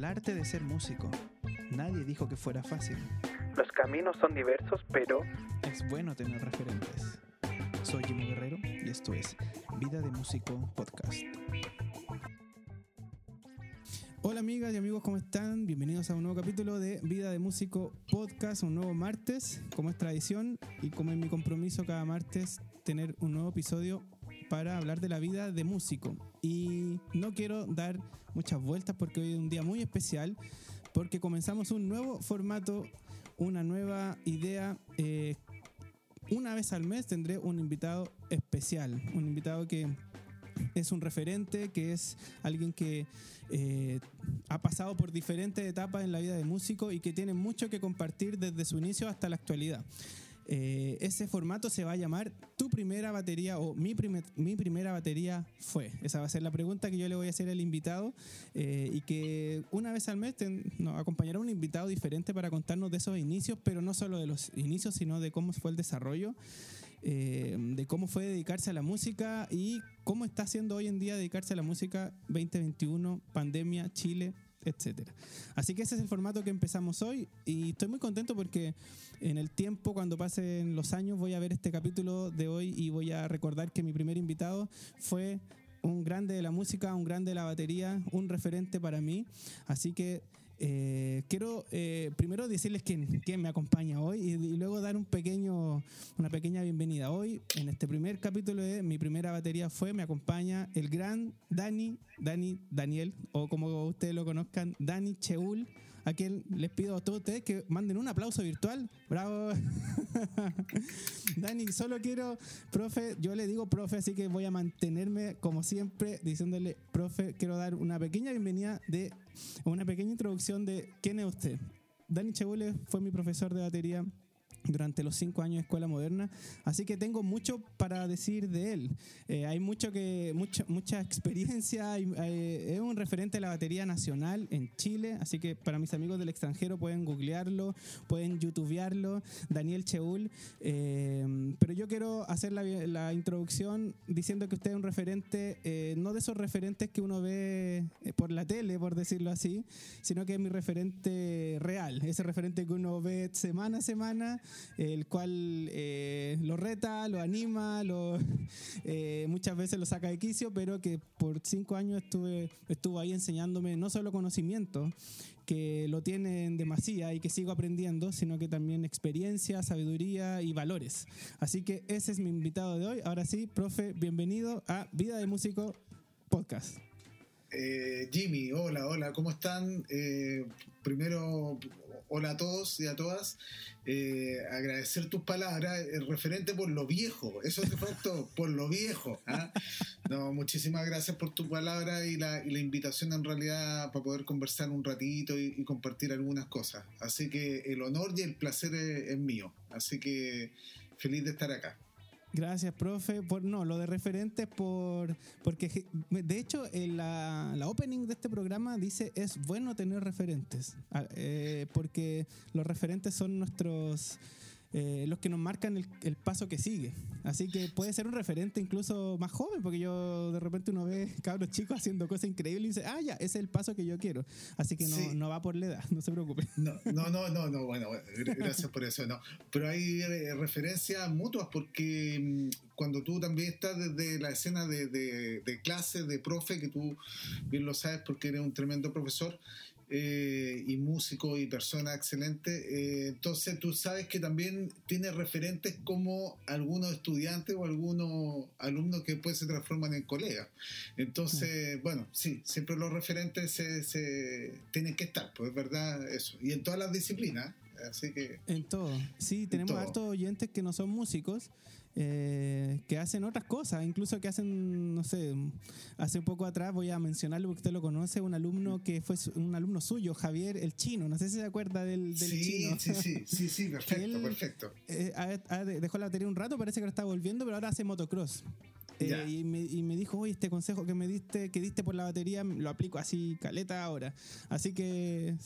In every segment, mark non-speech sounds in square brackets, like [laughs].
el arte de ser músico. Nadie dijo que fuera fácil. Los caminos son diversos, pero Es bueno tener referentes. Soy Jimmy Guerrero y esto es Vida de Músico Podcast. Hola amigas y amigos, ¿cómo están? Bienvenidos a un nuevo capítulo de Vida de Músico Podcast, un nuevo martes, como es tradición y como es mi compromiso cada martes, tener un nuevo episodio para hablar de la vida de músico. Y no quiero dar muchas vueltas porque hoy es un día muy especial, porque comenzamos un nuevo formato, una nueva idea. eh, una vez al mes tendré un invitado especial, un invitado que es un referente, que es alguien que eh, ha pasado por diferentes etapas en la vida de músico y que tiene mucho que compartir desde su inicio hasta la actualidad. Eh, ese formato se va a llamar Tu primera batería o mi, primer- mi primera batería fue. Esa va a ser la pregunta que yo le voy a hacer al invitado eh, y que una vez al mes nos acompañará un invitado diferente para contarnos de esos inicios, pero no solo de los inicios, sino de cómo fue el desarrollo, eh, de cómo fue dedicarse a la música y cómo está haciendo hoy en día dedicarse a la música 2021, pandemia, Chile, etcétera. Así que ese es el formato que empezamos hoy y estoy muy contento porque en el tiempo, cuando pasen los años, voy a ver este capítulo de hoy y voy a recordar que mi primer invitado fue un grande de la música, un grande de la batería, un referente para mí. Así que eh, quiero eh, primero decirles quién, quién me acompaña hoy y, y luego dar un pequeño, una pequeña bienvenida. Hoy, en este primer capítulo de Mi Primera Batería Fue, me acompaña el gran Dani, Dani Daniel, o como ustedes lo conozcan, Dani Cheul, a quien les pido a todos ustedes que manden un aplauso virtual. ¡Bravo! [laughs] Dani, solo quiero, profe, yo le digo profe, así que voy a mantenerme como siempre diciéndole, profe, quiero dar una pequeña bienvenida de una pequeña introducción de quién es usted. Dani Chebule fue mi profesor de batería durante los cinco años de escuela moderna, así que tengo mucho para decir de él. Eh, hay mucho que, mucha, mucha experiencia, es un referente de la batería nacional en Chile, así que para mis amigos del extranjero pueden googlearlo, pueden youtubearlo, Daniel Cheul, eh, pero yo quiero hacer la, la introducción diciendo que usted es un referente, eh, no de esos referentes que uno ve eh, por la tele, por decirlo así, sino que es mi referente real, ese referente que uno ve semana a semana, el cual eh, lo reta, lo anima, lo, [laughs] eh, muchas veces lo saca de quicio, pero que por cinco años estuve, estuvo ahí enseñándome no solo conocimiento, que lo tiene en demasía y que sigo aprendiendo, sino que también experiencia, sabiduría y valores. Así que ese es mi invitado de hoy. Ahora sí, profe, bienvenido a Vida de Músico Podcast. Eh, Jimmy, hola, hola, ¿cómo están? Primero, hola a todos y a todas. Eh, agradecer tus palabras, el referente por lo viejo, eso te faltó, [laughs] por lo viejo. ¿ah? No, muchísimas gracias por tu palabra y la, y la invitación en realidad para poder conversar un ratito y, y compartir algunas cosas. Así que el honor y el placer es, es mío. Así que feliz de estar acá. Gracias, profe. Por, no, lo de referentes, por, porque de hecho en la, la opening de este programa dice es bueno tener referentes, Ah, eh, porque los referentes son nuestros, eh, los que nos marcan el, el paso que sigue. Así que puede ser un referente incluso más joven, porque yo de repente uno ve cabros chicos haciendo cosas increíbles y dice, ah, ya, ese es el paso que yo quiero. Así que no, Sí. no va por la edad, [laughs] no se preocupe. No, no, no, no, no, bueno, bueno, gr- gracias por eso, no. Pero hay eh, referencias mutuas porque mm, cuando tú también estás desde la escena de, de, de clase, de profe, que tú bien lo sabes porque eres un tremendo profesor eh, y músico y persona excelente, eh, entonces tú sabes que también tienes referentes como algunos estudiantes o algunos alumnos que después se transforman en colegas. Entonces, bueno, sí, siempre los referentes se, se tienen que estar, pues es verdad eso. Y en todas las disciplinas, así que En todo. Sí, tenemos hartos oyentes que no son músicos, eh, que hacen otras cosas, incluso que hacen, no sé, hace poco atrás voy a mencionarlo porque usted lo conoce, un alumno que fue su- un alumno suyo, Javier el Chino, no sé si se acuerda del, del sí, Chino. sí, sí, sí, sí, [laughs] perfecto, él- perfecto. Eh, dejó la batería un rato, parece que lo está volviendo, pero ahora hace motocross. Eh, y, me, y me dijo, oye, este consejo que me diste, que diste por la batería, lo aplico así, caleta ahora. Así que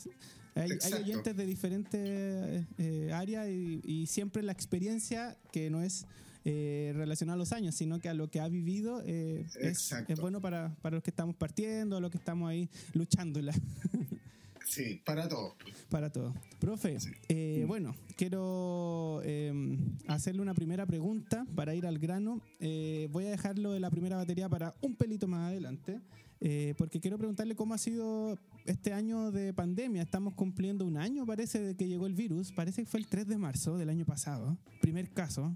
hay, hay oyentes de diferentes eh, áreas y, y siempre la experiencia, que no es eh, relacionada a los años, sino que a lo que ha vivido, eh, es, es bueno para, para los que estamos partiendo, los que estamos ahí luchándola. [laughs] Sí, para todos. Para todos. Profe, eh, bueno, quiero eh, hacerle una primera pregunta para ir al grano. Eh, voy a dejarlo de la primera batería para un pelito más adelante, porque quiero preguntarle cómo ha sido este año de pandemia. Estamos cumpliendo un año, parece, de que llegó el virus. Parece que fue el 3 de marzo del año pasado, primer caso.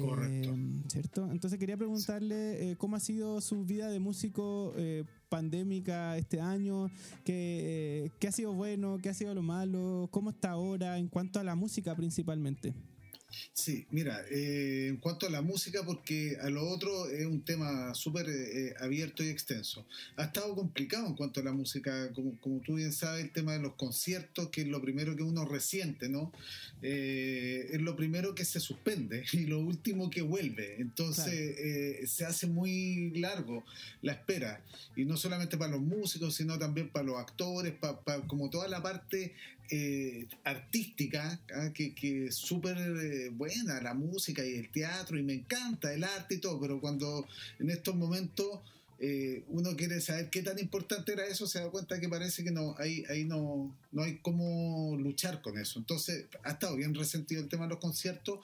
Correcto. ¿Cierto? Entonces quería preguntarle cómo ha sido su vida de músico pandémica este año, qué, qué ha sido bueno, qué ha sido lo malo, cómo está ahora en cuanto a la música principalmente. Sí, mira, eh, en cuanto a la música, porque a lo otro es un tema súper eh, abierto y extenso. Ha estado complicado en cuanto a la música, como, como, tú bien sabes, el tema de los conciertos, que es lo primero que uno resiente, ¿no? Eh, es lo primero que se suspende [laughs] y lo último que vuelve. Entonces se hace muy largo la espera. Y no solamente para los músicos, sino también para los actores, para, para como toda la parte eh, artística, ¿ah? que, es súper eh, buena la música y el teatro, y me encanta el arte y todo, pero cuando en estos momentos eh, uno quiere saber qué tan importante era eso, se da cuenta que parece que no, ahí, ahí no, no hay cómo luchar con eso. Entonces, ha estado bien resentido el tema de los conciertos.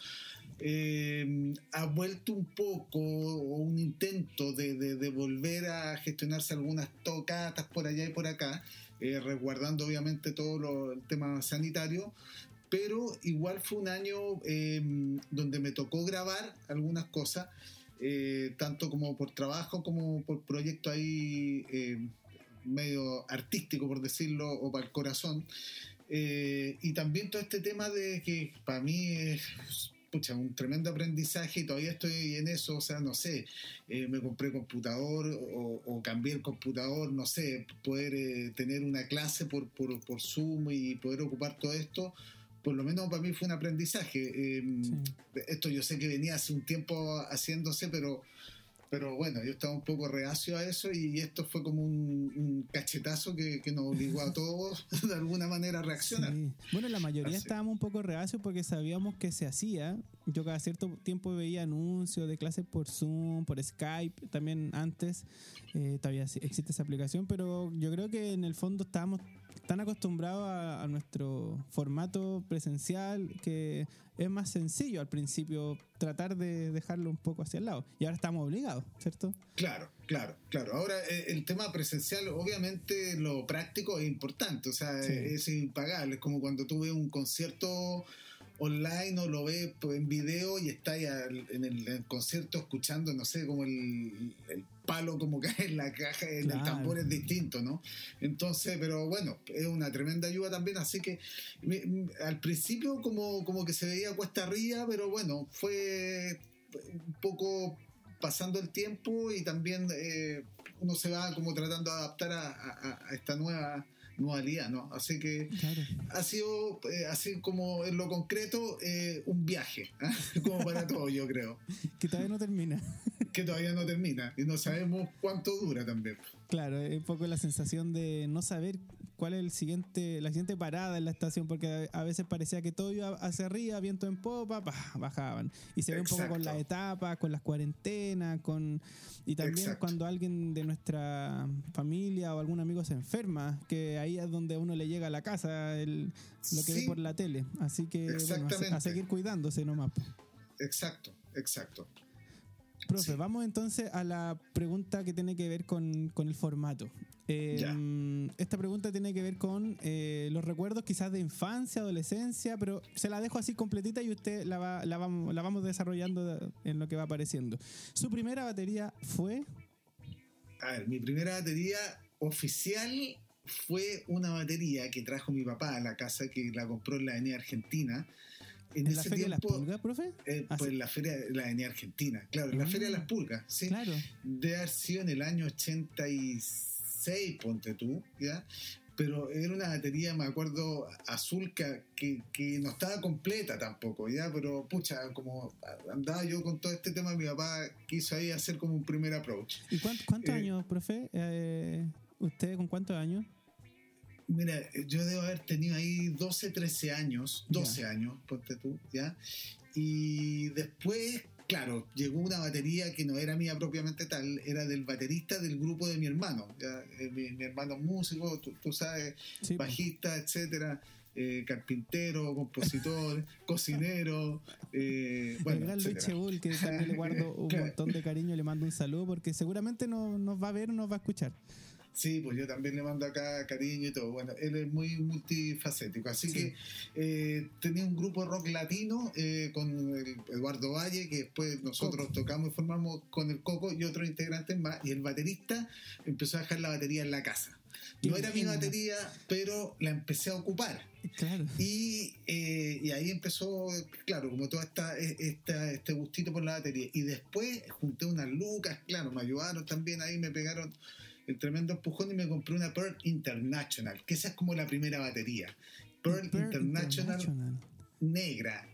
ha vuelto un poco un intento de, de volver a gestionarse algunas tocatas por allá y por acá eh, resguardando obviamente todo el tema sanitario, pero igual fue un año eh, donde me tocó grabar algunas cosas, eh, tanto como por trabajo como por proyecto ahí medio artístico, por decirlo, o para el corazón. y también todo este tema de que para mí es pucha, un tremendo aprendizaje y todavía estoy en eso, o sea, no sé, eh, me compré computador o, cambié el computador, no sé, poder eh, tener una clase por, por, por, Zoom y poder ocupar todo esto, por lo menos para mí fue un aprendizaje. Em, esto yo sé que venía hace un tiempo haciéndose, pero pero bueno, yo estaba un poco reacio a eso y esto fue como un, cachetazo que, nos obligó a todos [laughs] de alguna manera a reaccionar. Bueno, la mayoría estábamos un poco reacios porque sabíamos que se hacía. Yo cada cierto tiempo veía anuncios de clases por Zoom, por Skype, también antes. Eh, todavía existe esa aplicación, pero yo creo que en el fondo estábamos tan acostumbrados a, nuestro formato presencial que es más sencillo al principio tratar de dejarlo un poco hacia el lado. Y ahora estamos obligados, ¿cierto? Claro, claro, claro. Ahora eh, el tema presencial, obviamente lo práctico es importante, o sea, es impagable. Es como cuando tú ves un concierto online o lo ves pues, en video y está en el, concierto escuchando, no sé, como el, palo como cae en la caja, en el tambor es distinto, ¿no? Entonces, pero bueno, es una tremenda ayuda también, así que al principio como, como que se veía cuesta arriba, pero bueno, fue un poco pasando el tiempo y también eh, uno se va como tratando de adaptar a esta nueva modalidad, ¿no? Así que ha sido, eh, así como en lo concreto, eh, un viaje, ¿ah? [laughs] como para todo, yo creo. que todavía no termina. [laughs] que todavía no termina y no sabemos cuánto dura también. Claro, es un poco la sensación de no saber cuál es el siguiente, la siguiente parada en la estación, porque a, veces parecía que todo iba hacia arriba, viento en popa, bajaban. Y se ve un poco con las etapas, con las cuarentenas, con y también cuando alguien de nuestra familia o algún amigo se enferma, que ahí es donde uno le llega a la casa el, lo que ve por la tele. Así que bueno, a, seguir cuidándose nomás. Exacto, exacto. Profe, vamos entonces a la pregunta que tiene que ver con, el formato. Em, esta pregunta tiene que ver con eh, los recuerdos quizás de infancia, adolescencia, pero se la dejo así completita y usted la, va, la, vamos, la vamos desarrollando en lo que va apareciendo. Su primera batería fue... A ver, mi primera batería oficial fue una batería que trajo mi papá a la casa, que la compró en la Avenida Argentina en, la Feria de las Pulgas, profe? Eh, ah, pues en la Feria de la Avenida Argentina, claro, en la Feria de las ah, Pulgas, sí. Claro. De haber sido en el año 86, ponte tú, ¿ya? Pero era una batería, me acuerdo, azul que, que, no estaba completa tampoco, ¿ya? Pero, pucha, como andaba yo con todo este tema, mi papá quiso ahí hacer como un primer approach. ¿Y cuántos eh, años, profe? Eh, ¿Usted con cuántos años? Mira, yo debo haber tenido ahí 12, 13 años, 12 años, ponte tú, ¿ya? Y después, claro, llegó una batería que no era mía propiamente tal, era del baterista del grupo de mi hermano. ¿ya? Eh, Mi, mi hermano es músico, tú, tú sabes, Sí, po. bajista, etcétera. eh, carpintero, compositor, [laughs] cocinero, eh, bueno, el gran Luis. Chebul, que también le guardo un [laughs] Claro. montón de cariño, le mando un saludo porque seguramente no, nos va a ver nos va a escuchar. Sí, pues yo también le mando acá cariño y todo. Bueno, él es muy multifacético. Así Sí. que eh, tenía un grupo de rock latino eh, con el Eduardo Valle, que después nosotros tocamos y formamos con el Coco y otros integrantes más. Y el baterista empezó a dejar la batería en la casa. No era mi batería, pero la empecé a ocupar. Claro. Y, eh, y ahí empezó, claro, como todo esta, esta, este gustito por la batería. Y después junté unas lucas, claro, me ayudaron también ahí, me pegaron el tremendo empujón y me compré una Pearl International, que esa es como la primera batería. Pearl, Pearl International, International. negra.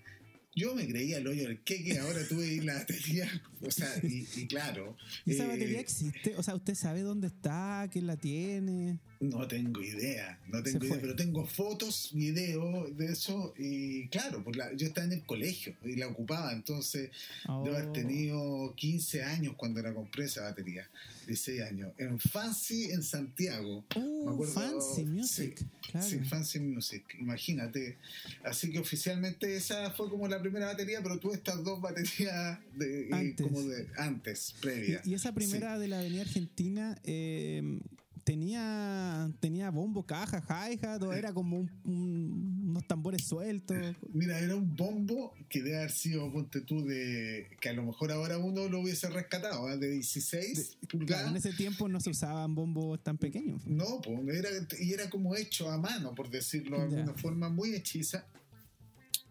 Yo me creía el hoyo del queque, ahora tuve la batería, o sea, y, y claro. [laughs] ¿Y esa eh, batería existe? O sea, ¿usted sabe dónde está? ¿Quién la tiene? No tengo idea, no tengo idea, pero tengo fotos, videos de eso y claro, pues la- yo estaba en el colegio y la ocupaba, entonces debo haber Oh. tenido 15 años cuando la compré esa batería, 16 años, en Fancy en Santiago. Uh, me acuerdo- Fancy Music. Sí, claro. Sí, Fancy Music, imagínate. Así que oficialmente esa fue como la primera batería, pero tuve estas dos baterías de, eh, Antes. como de antes, previa. Y, y esa primera de la Avenida Argentina eh, tenía tenía bombo, caja, hi-hat, o era como un- un- unos tambores sueltos. Mira, era un bombo que debe haber sido, ponte tú, de. que a lo mejor ahora uno lo hubiese rescatado, ¿ah? de 16 Claro, pulgadas. en ese tiempo no se usaban bombos tan pequeños. No, pues, era, y era como hecho a mano, por decirlo de alguna forma, muy hechiza.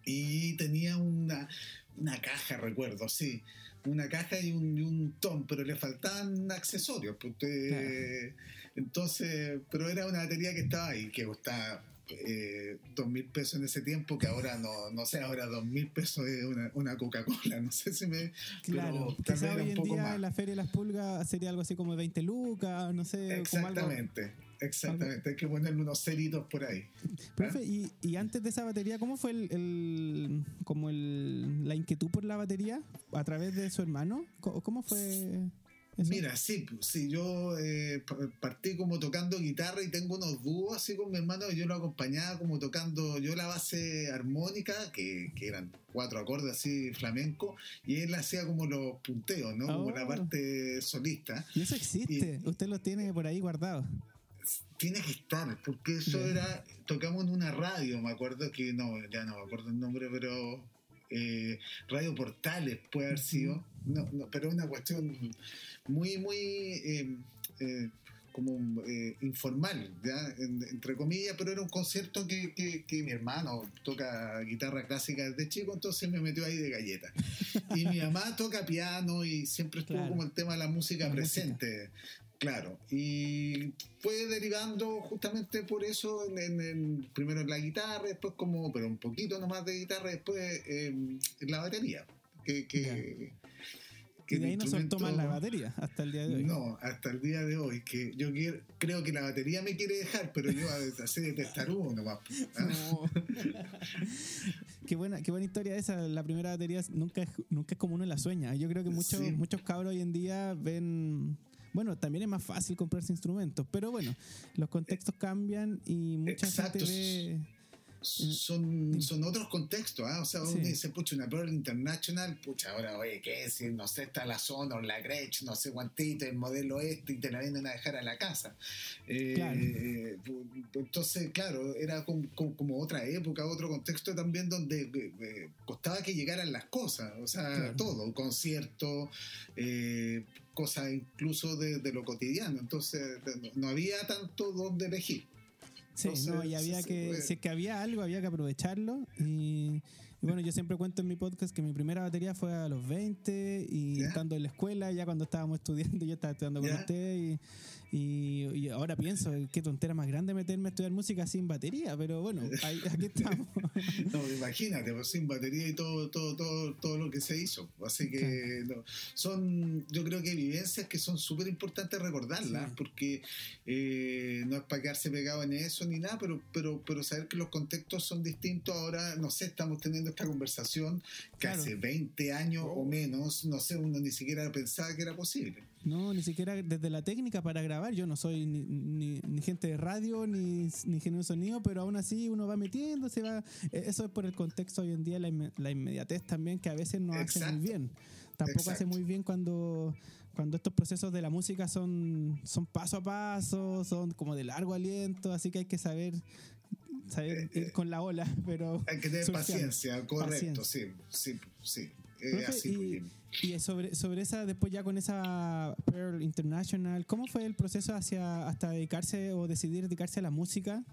Y tenía una, una caja, recuerdo, sí. Una caja y un, y un tom, pero le faltaban accesorios. pues, usted- Entonces, pero era una batería que estaba ahí, que costaba eh, dos mil pesos en ese tiempo, que ahora no, no sé, ahora dos mil pesos es una, una Coca-Cola, [laughs] no sé si me... Claro, pero quizá hoy en día más. en la Feria de las Pulgas sería algo así como 20 lucas, no sé, como algo. Exactamente. Hay que ponerle unos ceritos por ahí. Profe, y, y antes de esa batería, ¿cómo fue el, el- como el, la inquietud por la batería a través de su hermano? ¿Cómo, cómo fue eso? Mira, sí, pues, sí, yo eh, pa- partí como tocando guitarra y tengo unos dúos así con mi hermano y yo lo acompañaba como tocando yo la base armónica, que, que eran cuatro acordes así flamenco, y él hacía como los punteos, ¿no? Como Oh. la parte solista. Y eso existe, usted lo tiene por ahí guardado. Tiene que estar, porque eso era, tocamos en una radio, me acuerdo que, no, ya no me acuerdo el nombre, pero eh, Radio Portales puede haber sido, no, no, pero una cuestión muy, muy eh, eh, como eh, informal, ¿ya? En- entre comillas, pero era un concierto que, que- que mi hermano toca guitarra clásica desde chico, entonces me metió ahí de galleta. [laughs] Y mi mamá toca piano y siempre estuvo Claro. como el tema de la música La presente. Claro, y fue derivando justamente por eso, en, en- en- primero en la guitarra, después como, pero un poquito nomás de guitarra, después eh, en la batería. Que, que, que Y de ahí no soltó más la batería hasta el día de hoy. No, hasta el día de hoy, que yo quiero- creo que la batería me quiere dejar, pero yo así de testarudo nomás. ¿ah? No. [laughs] qué buena, qué buena historia esa. La primera batería nunca es, nunca es como uno la sueña. Yo creo que muchos, Sí. muchos cabros hoy en día ven. Bueno, también es más fácil comprarse instrumentos, pero bueno, los contextos cambian y mucha Exacto. gente ve. Son, son otros contextos, ¿ah? O sea, uno Sí. dice, pucha, una Pearl International, pucha, ahora, oye, ¿qué es? No sé, está la Sonor, la Gretsch, no sé cuántito, el modelo este, y te la vienen a dejar a la casa. Eh, Claro. eh, entonces, claro, era como, como- como otra época, otro contexto también donde eh, eh, costaba que llegaran las cosas, o sea, Claro. todo, concierto, eh, cosas incluso de, de lo cotidiano, entonces no, no había tanto donde elegir. Sí, Entonces, no, y había que, si es que había algo, había que aprovecharlo. Y, y bueno, yo siempre cuento en mi podcast que mi primera batería fue a los 20 y Ya. estando en la escuela, ya cuando estábamos estudiando, yo estaba estudiando con usted y, y, y ahora pienso, qué tontera más grande meterme a estudiar música sin batería, pero bueno, ahí, aquí estamos. [laughs] No, imagínate, pues, sin batería y todo, todo, todo, todo lo que se hizo. Así que no, son, yo creo que vivencias que son súper importantes recordarlas, Sí. porque eh, no es para quedarse pegado en eso ni nada, pero, pero, pero saber que los contextos son distintos. Ahora, no sé, estamos teniendo esta conversación que Claro. hace 20 años o menos, no sé, uno ni siquiera pensaba que era posible. No, ni siquiera desde la técnica para grabar. Yo no soy ni, ni- ni gente de radio ni, ni ingeniero de sonido, pero aún así uno va metiendo, se va. eh, Eso es por el contexto hoy en día, la, inme- la inmediatez también, que a veces no hace Exacto. muy bien. Tampoco hace Exacto. muy bien cuando, cuando estos procesos de la música son, son paso a paso, son como de largo aliento, así que hay que saber, saber Eh, ir con la ola, [laughs] pero. Hay que tener surfeando. paciencia, correcto, Paciencia. sí, sí, sí. eh, Profe, así, y, y sobre, sobre esa, después ya con esa Pearl International, ¿cómo fue el proceso hacia hasta dedicarse o decidir dedicarse a la música?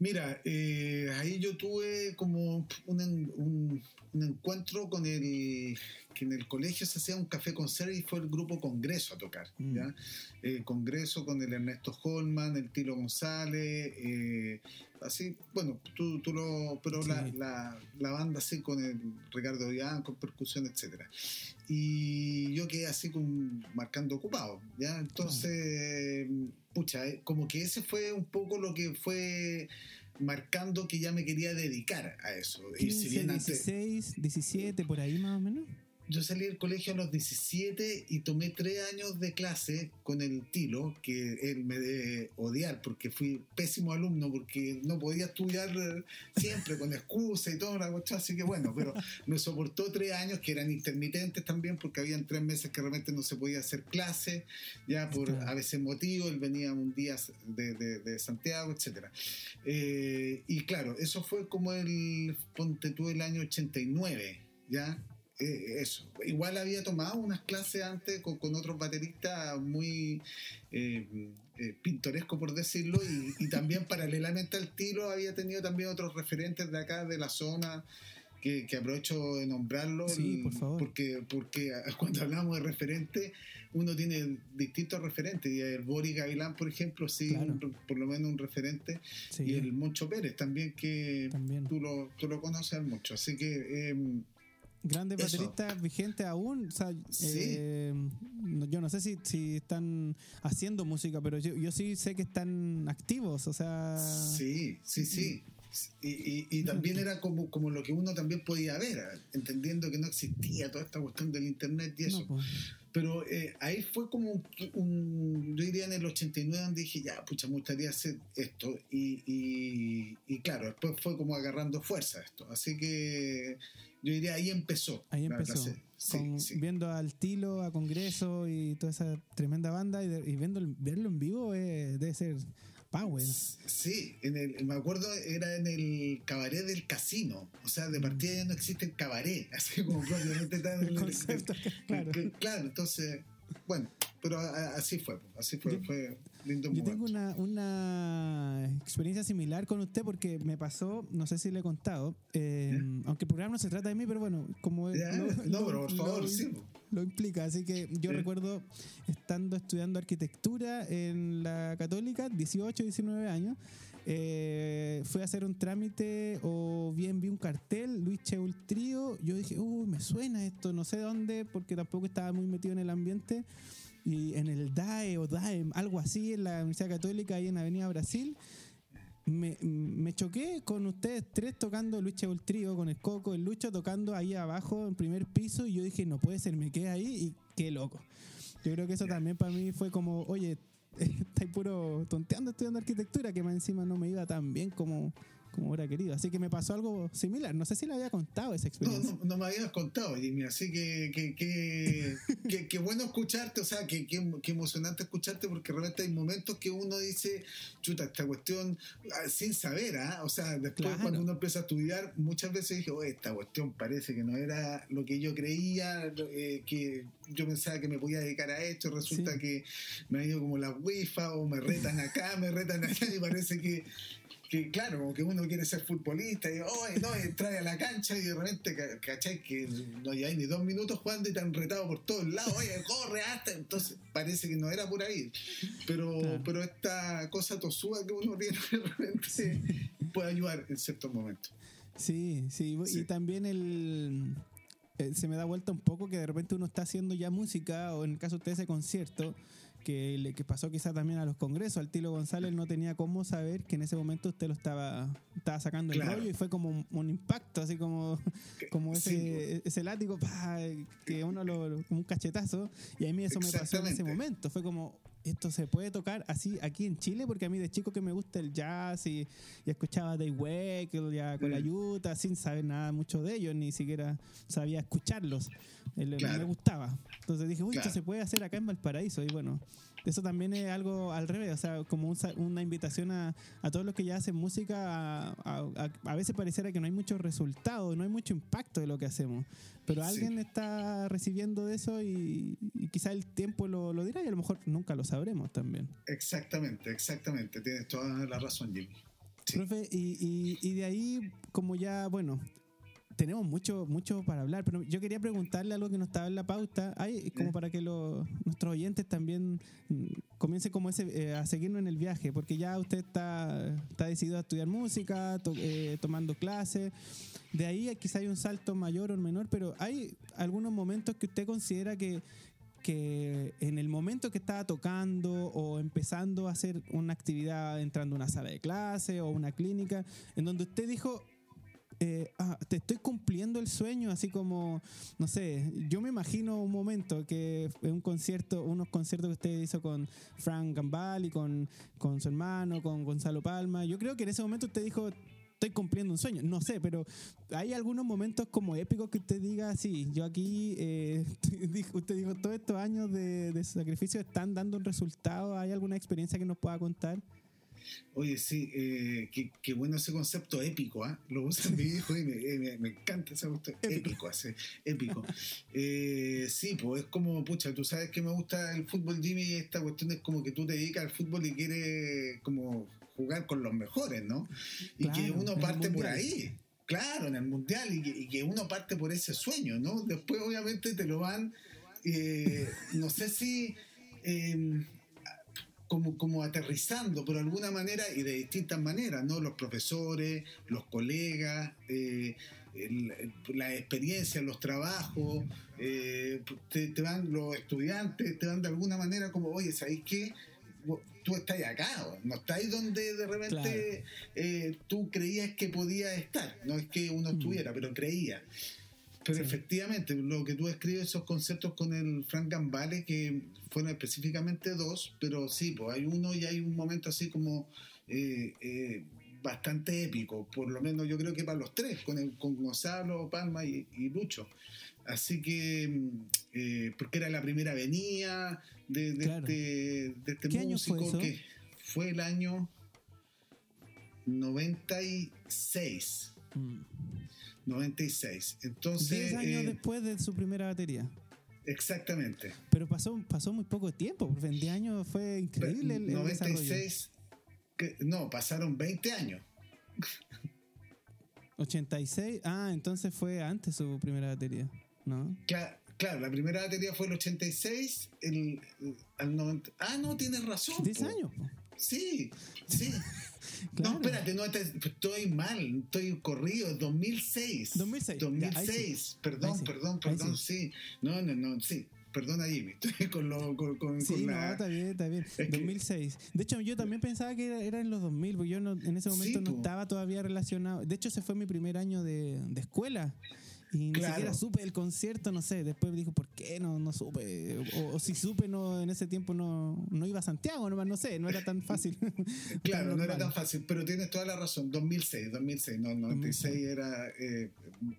Mira, eh, ahí yo tuve como un- un encuentro con el que en el colegio se hacía un café con y fue el grupo Congreso a tocar. Mm. ¿ya? El Congreso con el Ernesto Holman, el Tilo González, eh, así, bueno, tú, tú lo, pero la, Sí. la, la banda así con el Ricardo Vian, con percusión, etcétera. Y yo quedé así con, marcando ocupado, ¿ya? Entonces, pucha, eh, como que ese fue un poco lo que fue marcando que ya me quería dedicar a eso. Y si 15, bien antes, 16, 17, por ahí más o menos. Yo salí del colegio a los 17 y tomé tres años de clase con el Tilo, que él me debe odiar porque fui pésimo alumno, porque no podía estudiar siempre con excusa y cuestión, así que bueno, pero me soportó tres años que eran intermitentes también, porque habían tres meses que realmente no se podía hacer clase, ya por a veces motivo, él venía un día de, de- de Santiago, etcétera. Eh, y claro, eso fue como el, ponte tú, el año 89, ¿ya? Eh, eso. Igual había tomado unas clases antes con, con otros bateristas muy eh, eh, pintoresco, por decirlo, y, y también [laughs] paralelamente al tiro había tenido también otros referentes de acá, de la zona, que, que aprovecho de nombrarlo, Sí, por favor. porque, porque [laughs] cuando hablamos de referentes, uno tiene distintos referentes, y el Boris Gavilán, por ejemplo, sí, Claro. un- por lo menos un referente, Sí, y el Moncho Pérez también, que también. tú lo, tú lo conoces al Moncho, así que... em, Grandes Eso. bateristas vigentes aún. O sea, Sí. eh, yo no sé si, si están haciendo música, pero yo, yo sí sé que están activos. O sea, Sí, sí, sí. Y, y- y también era como, como lo que uno también podía ver, entendiendo que no existía toda esta cuestión del internet y eso. no, pues, Pero eh, ahí fue como un, un- yo diría en el 89 donde dije, ya, pucha, me gustaría hacer esto. Y, y- y claro, después fue como agarrando fuerza esto. Así que yo diría, ahí empezó. ahí empezó. se- sí, con- sí. Viendo al Tilo, a Congreso y toda esa tremenda banda y, de- y viendo, el- verlo en vivo eh, debe ser power. Sí, en el, me acuerdo, era en el cabaret del casino. O sea, de partida ya no existe el cabaret, [laughs] así como. El concepto, claro. Que- claro, entonces, bueno, pero así fue, así fue, Yo- fue lindo Yo tengo una, una experiencia similar con usted porque me pasó, no sé si le he contado, eh, aunque el programa no se trata de mí, pero bueno, como lo- no, lo- pero por favor, lo- sí. lo implica. Así que yo Sí. recuerdo estando estudiando arquitectura en la católica, 18, 19 años. Eh, fui a hacer un trámite o bien vi un cartel, Luis Cheul Trío. Yo dije, uy, me suena esto, no sé dónde, porque tampoco estaba muy metido en el ambiente. Y en el DAE o DAEM, algo así, en la Universidad Católica, ahí en Avenida Brasil. Me, me choqué con ustedes tres tocando Luis Cheul Trío, con el Coco, el Lucho tocando ahí abajo en primer piso. Y yo dije, no puede ser, me quedé ahí y qué loco. Yo creo que eso también para mí fue como, oye, [laughs] estáis puro tonteando estudiando arquitectura, que más encima no me iba tan bien como, como hubiera querido. Así que me pasó algo similar. No sé si le había contado esa No, experiencia. no, no me habías contado, Jimmy, así que que, que, [laughs] que- que bueno escucharte, o sea, que, que, emocionante escucharte, porque realmente hay momentos que uno dice, chuta, esta cuestión, ah, sin saber, ¿ah? O sea, después Claro. cuando uno empieza a estudiar, muchas veces dije, oye, esta cuestión parece que no era lo que yo creía, eh, que yo pensaba que me podía dedicar a esto, resulta Sí. que me ha ido como la wifa, o me retan acá, me retan allá, y parece que que claro, como que uno quiere ser futbolista y oye, no, trae a la cancha y de repente, ca- ¿cachai? Que no lleváis ni dos minutos jugando y te han retado por todos lados, oye, corre hasta. Entonces parece que no era por ahí. Pero, Claro. pero esta cosa tosúa que uno tiene de repente puede ayudar en ciertos momentos. Sí, sí, Sí. y también el eh, se me da vuelta un poco que de repente uno está haciendo ya música o en el caso de ustedes ese concierto que le que pasó quizá también a los congresos. Al Tilo González no tenía cómo saber que en ese momento usted lo estaba, estaba sacando el rollo y fue como un, un impacto, así como, como ese, Sí, ese látigo pa, que uno lo, como un cachetazo. Y a mí eso me pasó en ese momento. Fue como, esto se puede tocar así aquí en Chile, porque a mí de chico que me gusta el jazz y, y escuchaba Dave Weckl ya con la Mm. Utah sin saber nada mucho de ellos, ni siquiera sabía escucharlos. El- Claro. Me gustaba. Entonces dije, uy, Claro. esto se puede hacer acá en Valparaíso. Y bueno, eso también es algo al revés, o sea, como un una invitación a, a todos los que ya hacen música. A, a- veces pareciera que no hay mucho resultado, no hay mucho impacto de lo que hacemos. Pero Sí. alguien está recibiendo de eso y, y quizá el tiempo lo, lo dirá y a lo mejor nunca lo sabremos también. Exactamente, exactamente. Tienes toda la razón, Jimmy. Sí. Profe, y, y- y de ahí, como ya, bueno, tenemos mucho, mucho para hablar, pero yo quería preguntarle algo que no estaba en la pauta, Ay, como para que los, nuestros oyentes también mm, comiencen como ese, eh, a seguirnos en el viaje, porque ya usted está, está decidido a estudiar música, to- eh, tomando clases, de ahí quizá hay un salto mayor o menor, pero hay algunos momentos que usted considera que que en el momento que estaba tocando o empezando a hacer una actividad, entrando a una sala de clase o una clínica, en donde usted dijo, eh, ah, te estoy cumpliendo el sueño, así como, no sé, yo me imagino un momento que un concierto, unos conciertos que usted hizo con Frank Gambal y con, con su hermano, con Gonzalo Palma, yo creo que en ese momento usted dijo, estoy cumpliendo un sueño, no sé, pero hay algunos momentos como épicos que usted diga, sí, yo aquí, eh, [laughs] usted dijo, todos estos años de, de sacrificio están dando un resultado, ¿hay alguna experiencia que nos pueda contar? Oye, sí, eh, qué, qué bueno ese concepto épico, ¿ah? Lo usa mi hijo y me, me- me encanta ese concepto Épico. ese, épico. Eh, sí, pues es como, pucha, tú sabes que me gusta el fútbol, Jimmy, y esta cuestión es como que tú te dedicas al fútbol y quieres como jugar con los mejores, ¿no? Y que Claro, uno parte por ahí. Claro, en el mundial y que, y que uno parte por ese sueño, ¿no? Después obviamente te lo van, eh, no sé si eh, como, como aterrizando, de alguna manera y de distintas maneras, ¿no? Los profesores, los colegas, eh, el- la experiencia, los trabajos, eh, te, te van los estudiantes, te van de alguna manera como, oye, ¿sabéis qué? Tú estás acá, no estáis donde de repente eh, tú creías que podías estar. No es que uno Mm. estuviera, pero creía. Pero Sí. efectivamente, lo que tú escribes, esos conceptos con el Frank Gambale, que fueron específicamente dos, pero sí, pues hay uno y hay un momento así como eh, eh, bastante épico, por lo menos yo creo que para los tres, con, el, con Gonzalo, Palma y, y Lucho. Así que, mm, eh, porque era la primera venida de, de Claro. este, de este ¿Qué año fue músico eso? que fue el año 96. Mm. 96. Entonces, Diez años eh, después de su primera batería. exactamente. Pero pasó, pasó muy poco tiempo, porque en 10 años fue increíble el, el desarrollo. 96. que- no, pasaron 20 años. [laughs] 86, ah, entonces fue antes su primera batería, ¿no? Cla- Claro, la primera batería fue el 86, el, el- al 90. Ah, no, tienes razón. 10 po. años. po. Sí, sí. [laughs] Claro. No, espérate, no, estoy mal, estoy corrido, es 2006. 2006, ya, ahí 2006, sí. perdón, sí, perdón, ahí perdón, sí. No, no, no, sí. Perdona, Jimmy, estoy [laughs] con, lo, con, con- Sí, con no, la... está bien, está bien. [laughs] que- 2006. De hecho, yo también pensaba que era, era en los 2000, porque yo no- en ese momento Sí, no po. estaba todavía relacionado. De hecho, ese fue mi primer año de, de escuela. Y ni Claro. siquiera supe el concierto, no sé. Después dijo, ¿por qué no, no supe? O, o si supe, no en ese tiempo no, no iba a Santiago, nomás, no sé, no era tan fácil. Claro, [laughs] Tan no era [laughs] tan fácil, pero tienes toda la razón. 2006, 2006, no, 96 era eh,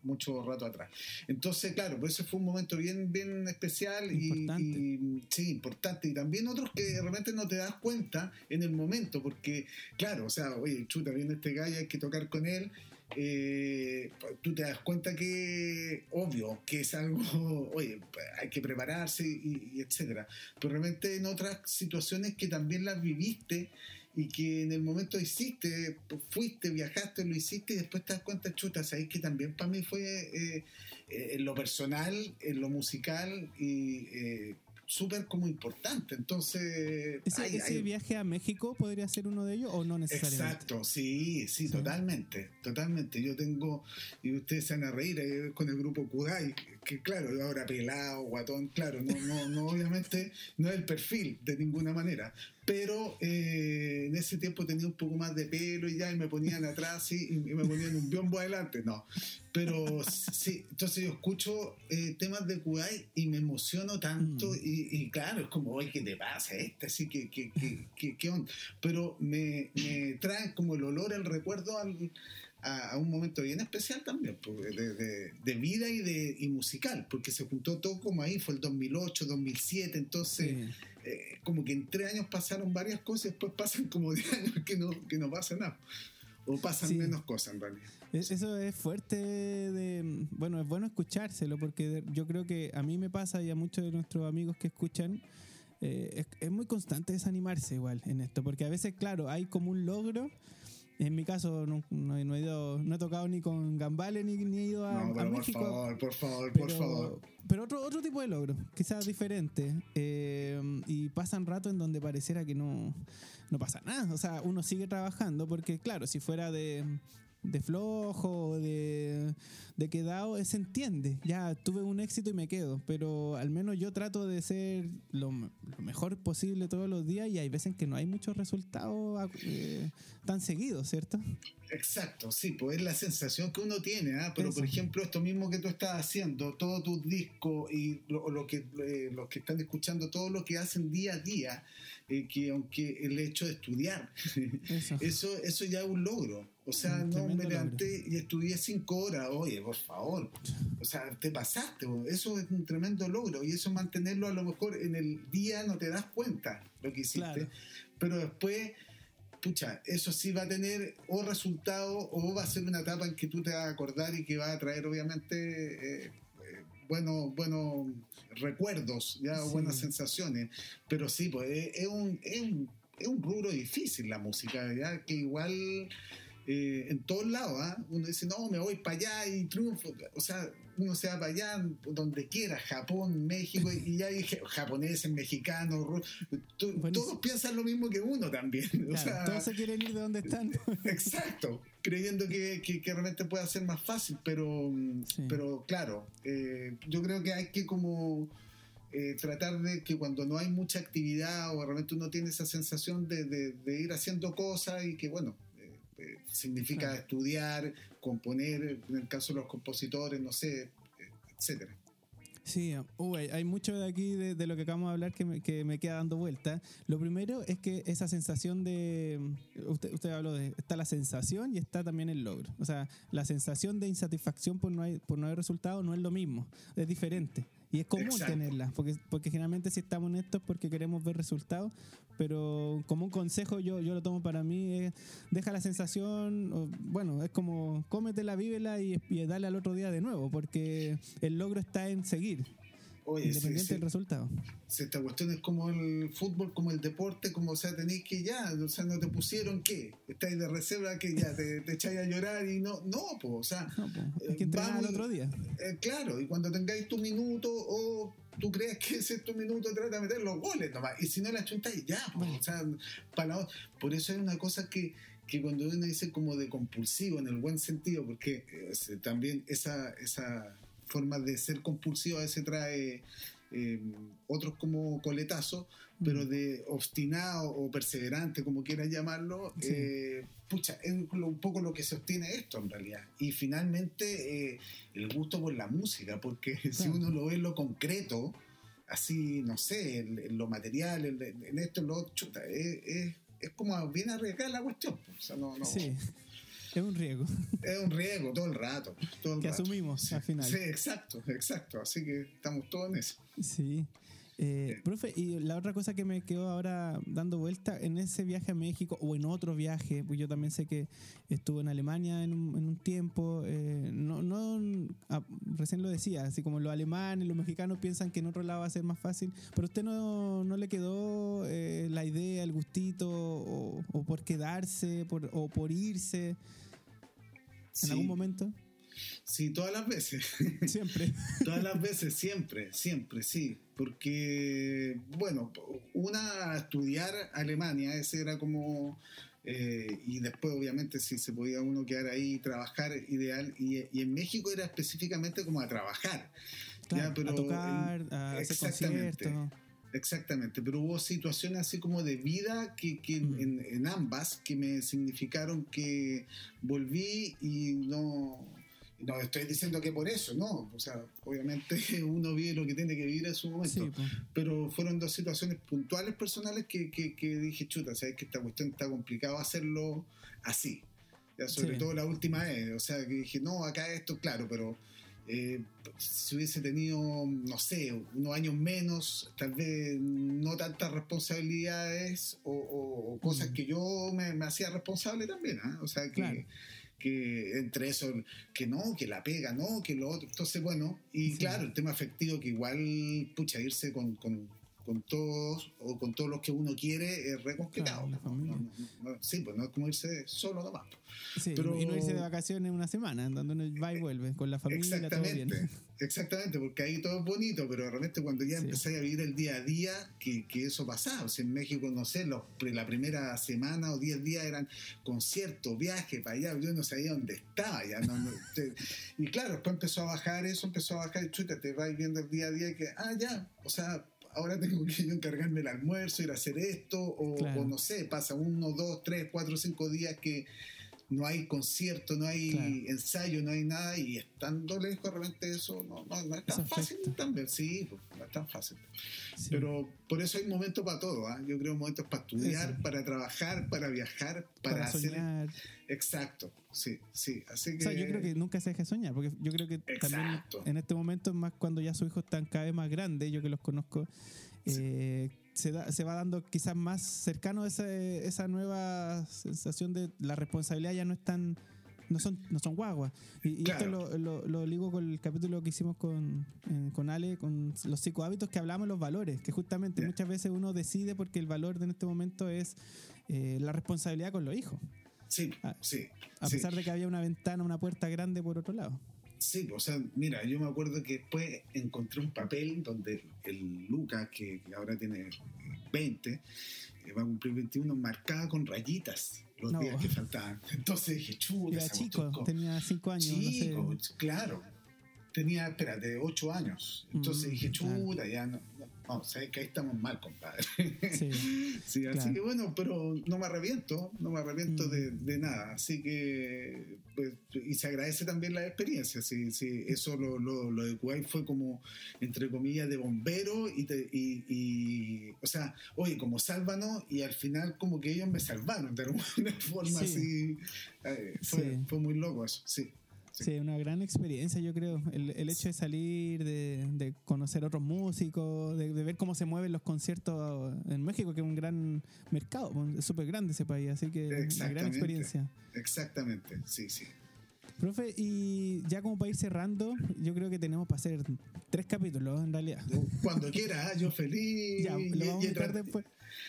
mucho rato atrás. Entonces, claro, pues ese fue un momento bien, bien especial y, Importante. y- sí, importante. Y también otros que de repente no te das cuenta en el momento, porque, claro, o sea, oye, chuta, viene este gallo, hay que tocar con él. Eh, tú te das cuenta que, obvio, que es algo, [laughs] oye, hay que prepararse y, y etcétera. Pero realmente en otras situaciones que también las viviste y que en el momento hiciste, fuiste, viajaste, lo hiciste y después te das cuenta, chuta, sabes que también para mí fue eh, eh, en lo personal, en lo musical y eh, súper como importante. Entonces, ¿Ese, hay- ese hay- viaje a México podría ser uno de ellos o no necesariamente? Exacto, sí, sí, Sí. totalmente, totalmente. Yo tengo, y ustedes se van a reír eh, con el grupo Kudai, que claro, ahora pelado, guatón, claro, no, no, no, obviamente no es el perfil de ninguna manera, pero eh, en ese tiempo tenía un poco más de pelo y ya, y me ponían atrás y, y me ponían un biombo adelante, no. Pero sí, entonces yo escucho eh, temas de Kudai y me emociono tanto Mm. y, y claro, es como, oye, ¿qué te pasa? Este, así que, que, que, que- ¿qué onda? Pero me, me traen como el olor, el recuerdo al- a, a un momento bien especial también, de, de- de vida y, de, y musical, porque se juntó todo como ahí, fue el 2008, 2007, entonces Sí. eh, como que en tres años pasaron varias cosas y después pasan como [laughs] 10 años que no, que no pasa nada. O pasan Sí. menos cosas en realidad. Es- Eso es fuerte de... Bueno, es bueno escuchárselo porque yo creo que a mí me pasa y a muchos de nuestros amigos que escuchan, eh, es, es muy constante desanimarse igual en esto, porque a veces, claro, hay como un logro. En mi caso no, no he- no he, ido, no he tocado ni con Gambale ni, ni he ido a, No, a pero por México. favor, por favor, pero, por favor. pero otro, otro tipo de logro, quizás diferente. eh, y pasan rato en donde pareciera que no, no pasa nada. O sea, uno sigue trabajando porque, claro, si fuera de, de flojo de, de quedado, eh, se entiende. Ya tuve un éxito y me quedo. Pero al menos yo trato de ser lo, mejor posible todos los días y hay veces que no hay muchos resultados eh, tan seguidos, ¿cierto? Exacto, sí, pues es la sensación que uno tiene, ¿ah? pero Eso. por ejemplo esto mismo que tú estás haciendo, todos tus discos y lo, lo que eh, los que están escuchando, todo lo que hacen día a día, eh, que aunque el hecho de estudiar, [laughs] Eso. eso, eso ya es un logro. O sea, Un no tremendo me levanté y estudié cinco horas, oye, por favor, o sea, te pasaste, eso es un tremendo logro y eso mantenerlo a lo mejor en el día no te das cuenta lo que hiciste, Claro. pero después pucha, eso sí va a tener o resultado o va a ser una etapa en que tú te vas a acordar y que va a traer obviamente eh, eh, buenos buenos recuerdos, ya o Sí. buenas sensaciones. Pero sí, pues es, es un, es, un, es un rubro difícil la música, ya que igual eh, en todos lados, ¿ah? uno dice, no, me voy para allá y triunfo. O sea, uno se va para allá donde quiera, Japón, México, y ya hay ja- japoneses, mexicanos, todos piensan lo mismo que uno también. O Claro, sea, todos se quieren ir de donde están. [laughs] Exacto, creyendo que, que, que realmente puede ser más fácil, pero, Sí. pero claro, eh, yo creo que hay que como eh, tratar de que cuando no hay mucha actividad o realmente uno tiene esa sensación de, de- de ir haciendo cosas y que bueno, eh, significa estudiar, componer, en el caso de los compositores, no sé, etcétera. Sí, uh, hay, hay mucho de aquí de, de lo que acabamos de hablar que me, que me queda dando vuelta. Lo primero es que esa sensación de. Usted, usted habló de. Está la sensación y está también el logro. O sea, la sensación de insatisfacción por no, hay, por no haber resultado no es lo mismo, es diferente. Y es común Exacto. tenerla, porque, porque generalmente si estamos en esto es porque queremos ver resultados, pero como un consejo yo, yo lo tomo para mí, es deja la sensación, o, bueno, es como cómetela, vívela y, y dale al otro día de nuevo, porque el logro está en seguir, Oye, independiente sí. del resultado. Si esta cuestión es como el fútbol, como el deporte, como, o sea, tenéis que ya, o sea, no te pusieron qué, estáis de reserva que ya te, te echáis a llorar y no, no, pues, o sea, No, po, hay Eh, que entrenar al vamos- otro día. eh, claro, y cuando tengáis tu minuto o tú crees que ese es tu minuto, trata de meter los goles nomás, y si no la chuntáis, ya, pues, o sea, para la- por eso hay una cosa que, que cuando uno dice como de compulsivo, en el buen sentido, porque eh, también esa, esa forma de ser compulsivo a veces trae eh, otros como coletazos, pero Mm. de obstinado o perseverante, como quieras llamarlo, Sí. eh, pucha, es un poco lo que sostiene esto en realidad. Y finalmente eh, el gusto por la música, porque [laughs] si Claro. uno lo ve en lo concreto, así, no sé, en, en lo material, en, en esto, en lo chuta, es, es- es como bien arriesgar la cuestión. pues, O sea, no, no- Sí, es un riesgo Es un riesgo todo el rato. Todo el que rato. asumimos Sí, al final. Sí, exacto, exacto. Así que estamos todos en eso. Sí. Eh, profe, y la otra cosa que me quedó ahora dando vuelta, en ese viaje a México o en otro viaje, pues yo también sé que estuvo en Alemania en un, en un tiempo, eh, no, no ah, recién lo decía, así como los alemanes, los mexicanos piensan que en otro lado va a ser más fácil, pero a usted no, no le quedó eh, la idea, el gustito, o, o por quedarse, por, o por irse Sí. algún momento. Sí, todas las veces. [laughs] Siempre. todas las veces, siempre, siempre, sí. Porque, bueno, una, estudiar Alemania, ese era como... eh, y después, obviamente, si se podía uno quedar ahí y trabajar, ideal. Y, y en México era específicamente como a trabajar. Claro, Ya, pero a tocar, a hacer conciertos. Exactamente, pero hubo situaciones así como de vida que, que Mm. en, en ambas que me significaron que volví y no, no estoy diciendo que por eso, no, o sea, obviamente [laughs] uno vive lo que tiene que vivir en su momento, Sí, pues. pero fueron dos situaciones puntuales personales que, que, que dije, chuta, sabes que esta cuestión está complicado hacerlo así, ya, sobre Sí. todo la última vez, o sea, que dije, no, acá esto, claro, pero eh, si hubiese tenido, no sé, unos años menos, tal vez no tantas responsabilidades o, o- o cosas Mm. que yo me, me hacía responsable también, ¿ah? o sea, que, Claro. que entre eso, que no, que la pega, no, que lo otro, entonces bueno, y Sí. claro, el tema afectivo que igual, pucha, irse con... con con todos o con todos los que uno quiere es re complicado. Claro, ¿no? familia. No, no, sí, pues no es como irse solo nomás. Sí, Pero- y no irse de vacaciones una semana, donde uno va y vuelve con la familia, todo bien. Exactamente, [laughs] exactamente, porque ahí todo es bonito, pero de repente cuando ya Sí. empezáis a vivir el día a día, que, que eso pasaba. O sea, en México, no sé, los, la primera semana o 10 días eran conciertos, viajes para allá, yo no sabía dónde estaba. Ya, te- y claro, después empezó a bajar eso, empezó a bajar y chuta, te vas viendo el día a día que, ah, ya, o sea, ahora tengo que yo encargarme el almuerzo, ir a hacer esto, o, Claro. o no sé, pasa uno, dos, tres, cuatro, cinco días que no hay concierto, no hay Claro. ensayo, no hay nada, y estando lejos de repente eso no, no, no es tan Eso fácil afecta. también, sí, pues, no es tan fácil. Sí. Pero por eso hay momentos para todo, ¿ah? yo creo momentos para estudiar, Eso. para trabajar, para viajar, para, para hacer... soñar. Exacto, sí, sí, así O que... sea, yo creo que nunca se deje soñar, porque yo creo que también en este momento, más cuando ya sus hijos están cada vez más grandes, yo que los conozco, Sí. Se, da- se va dando quizás más cercano esa, esa nueva sensación de la responsabilidad ya no es tan... No son, no son guaguas. Y, y esto lo, lo, lo ligo con el capítulo que hicimos con, eh, con Ale, con los psicohábitos que hablamos de los valores, que justamente muchas veces uno decide porque el valor de en este momento es eh, la responsabilidad con los hijos, Sí, Ah, sí. a sí. pesar de que había una ventana, una puerta grande por otro lado. Sí, o sea, mira, yo me acuerdo que después encontré un papel donde el Lucas, que, ahora tiene 20, eh, va a cumplir 21, marcaba con rayitas los No. días que faltaban. Entonces dije, chuta, Era chico, tenía cinco años, Chico, no sé. claro. Tenía, espérate, 8 años. Entonces Mm, dije, claro. chuta, ya no, no, sabes que ahí estamos mal, compadre. Sí, [laughs] Sí, así que bueno, pero no me arrepiento, no me arrepiento Mm. de, de nada. Así que, pues, y se agradece también la experiencia. Sí, sí, eso lo, lo, lo de Kuwait fue como, entre comillas, de bombero y, te- y, y, o sea, oye, como sálvanos y al final como que ellos me salvaron de alguna [laughs] forma Sí. así. eh, fue muy loco eso, sí. Sí, una gran experiencia, yo creo. El, el hecho de salir, de, de conocer otros músicos, de, de ver cómo se mueven los conciertos en México, que es un gran mercado, es súper grande ese país, así que una gran experiencia. Exactamente, sí, sí. Profe, y ya como para ir cerrando, yo creo que tenemos para hacer tres capítulos en realidad. Cuando quiera, yo feliz. Ya, lo vamos y a tra- después.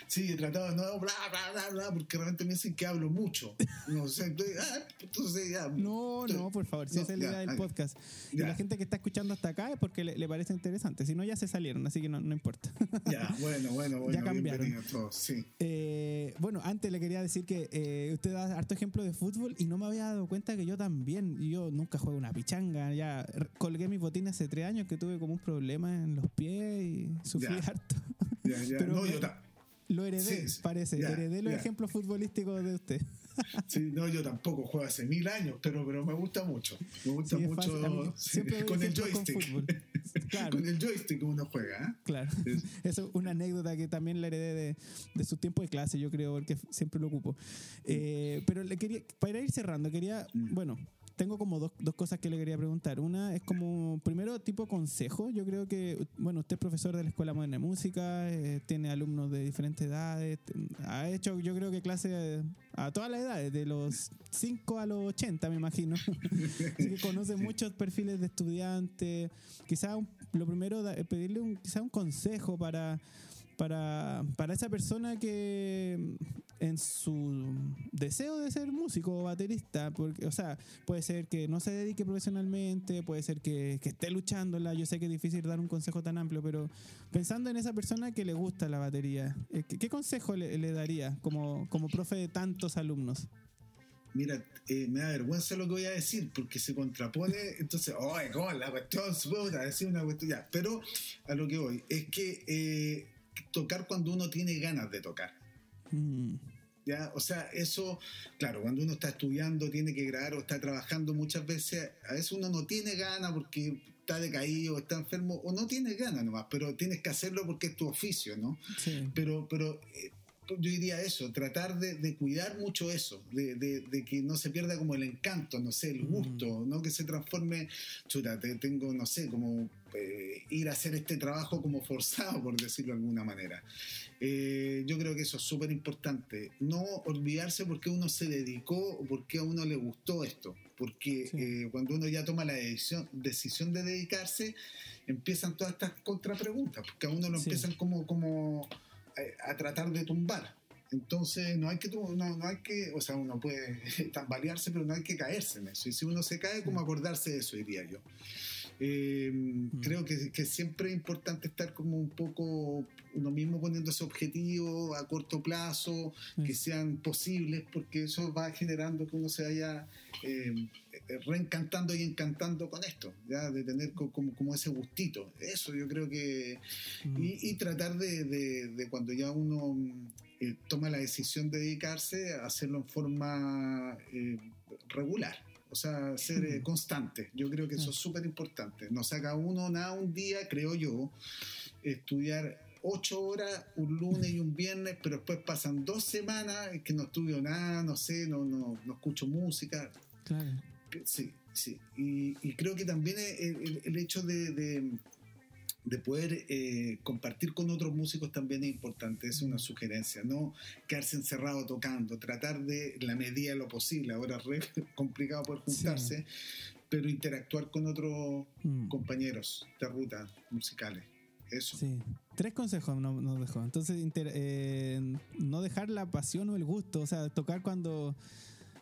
Sí, he tratado de no, bla, bla, bla, bla, porque realmente me dicen que hablo mucho. No ah, entonces ya. No, no, por favor, si No, esa es la idea del podcast. Y la gente que está escuchando hasta acá es porque le, le parece interesante. Si no, ya se salieron, así que no, no importa. [laughs] Ya, bueno, bueno, bueno. Ya cambiaron. todos, sí. Eh, bueno, antes le quería decir que eh, usted da harto ejemplo de fútbol y no me había dado cuenta que yo también. Yo nunca juego una pichanga. Ya colgué mis botines hace tres años que tuve como un problema en los pies y sufrí Ya. harto. Ya, ya. [laughs] Pero no, me- yo ta- Lo heredé, Sí, parece. Ya, heredé los ya. ejemplos futbolísticos de usted. [laughs] sí, no, yo tampoco juego hace mil años, pero, pero me gusta mucho. Me gusta Sí, mucho sí, con el con joystick. fútbol. [laughs] Claro. con el joystick uno juega, ¿eh? Claro. Es- [laughs] Eso es una anécdota que también la heredé de, de su tiempo de clase, yo creo, porque siempre lo ocupo. Eh, pero le quería, para ir cerrando, quería, Mm. bueno, tengo como dos, dos cosas que le quería preguntar. Una es como, primero, tipo consejo. Yo creo que, bueno, usted es profesor de la Escuela Moderna de Música, eh, tiene alumnos de diferentes edades, ha hecho, yo creo que clase a todas las edades, de los 5 a los 80, me imagino. [laughs] Así que conoce muchos perfiles de estudiantes. Quizá un- lo primero, da- pedirle un, quizá un consejo para, para, para esa persona que, en su deseo de ser músico o baterista, porque, o sea, puede ser que no se dedique profesionalmente, puede ser que, que esté luchándola, yo sé que es difícil dar un consejo tan amplio, pero pensando en esa persona que le gusta la batería, eh, ¿qué, consejo le, daría como, como profe de tantos alumnos? Mira, eh, me da vergüenza lo que voy a decir porque se contrapone, entonces, ¡ay, cómo la cuestión! Puta, decir una cuestión ya. Pero a lo que voy es que eh, tocar cuando uno tiene ganas de tocar. Mm, ¿ya? O sea, eso, claro, cuando uno está estudiando, tiene que grabar o está trabajando muchas veces, a veces uno no tiene ganas porque está decaído, está enfermo, o no tiene ganas nomás, pero tienes que hacerlo porque es tu oficio, ¿no? sí. Pero, pero eh, yo diría eso, tratar de, de cuidar mucho eso, de, de- de que no se pierda como el encanto, no sé, el Mm. gusto, no que se transforme, chuta, te- tengo, no sé, como eh, ir a hacer este trabajo como forzado, por decirlo de alguna manera. Eh, yo creo que eso es súper importante, no olvidarse por qué uno se dedicó o por qué a uno le gustó esto, porque Sí. eh, cuando uno ya toma la decisión, decisión de dedicarse, empiezan todas estas contrapreguntas, porque a uno lo Sí. empiezan como... como a tratar de tumbar. Entonces no hay que no, no hay que, o sea, uno puede [laughs] tambalearse, pero no hay que caerse en eso. Y si uno se cae, como acordarse de eso, diría yo. Eh, Creo que, que siempre es importante estar como un poco uno mismo poniéndose objetivos a corto plazo, que Eso. sean posibles, porque eso va generando que uno se vaya eh, reencantando y encantando con esto, ya de tener co- como, como ese gustito. Eso yo creo que Mm, y, y tratar de, de- de cuando ya uno mm, eh, toma la decisión de dedicarse, hacerlo en forma eh, regular. O sea, ser eh, constante. Yo creo que eso es súper importante. No saca uno nada un día, creo yo, estudiar ocho horas un lunes y un viernes, pero después pasan dos semanas que no estudio nada, no sé, no, no, no escucho música. claro. Sí, sí. Y, y creo que también el, el- el hecho de, de- de poder eh, compartir con otros músicos también es importante, es una sugerencia, no quedarse encerrado tocando, tratar de la medida de lo posible, ahora es re [laughs] complicado poder juntarse, pero interactuar con otros Mm. compañeros de ruta musicales. Eso. Sí. Tres consejos no- nos dejó. Entonces, inter- eh, no dejar la pasión o el gusto. O sea, tocar cuando,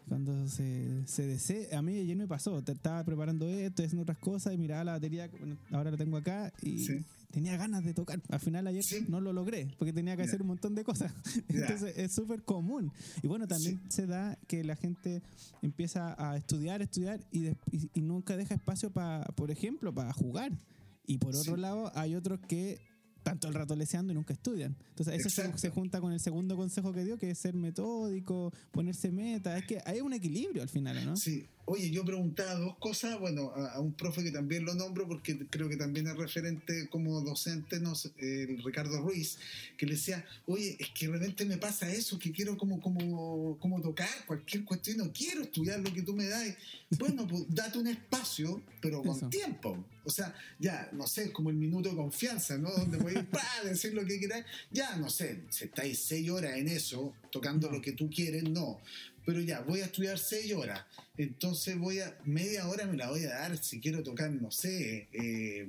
cuando se, se desee. A mí ayer me pasó. te- Estaba preparando esto, haciendo otras cosas y miraba la batería. bueno, ahora la tengo acá y Sí. tenía ganas de tocar. Al final ayer Sí. no lo logré porque tenía que hacer un montón de cosas. [laughs] Entonces, es súper común. Y bueno, también se da que la gente empieza a estudiar, estudiar y, des- y- y nunca deja espacio para, por ejemplo, para jugar. Y por otro lado, hay otros que tanto el rato leseando y nunca estudian. Entonces, eso Exacto. se junta con el segundo consejo que dio, que es ser metódico, ponerse meta. Es que hay un equilibrio al final, ¿no? Sí. Oye, yo preguntaba dos cosas, bueno, a, a un profe que también lo nombro porque creo que también es referente como docente, no sé, el Ricardo Ruiz, que le decía, oye, es que realmente me pasa eso, que quiero como, como, como tocar cualquier cuestión, no quiero estudiar lo que tú me das. Bueno, pues [laughs] date un espacio, pero con Eso. tiempo. O sea, ya, no sé, como el minuto de confianza, ¿no? Donde podéis [laughs] pa, decir lo que queráis. Ya, no sé, si estáis seis horas en eso, tocando No. lo que tú quieres, no. Pero ya, voy a estudiar seis horas. Entonces voy a, media hora me la voy a dar si quiero tocar, no sé, eh,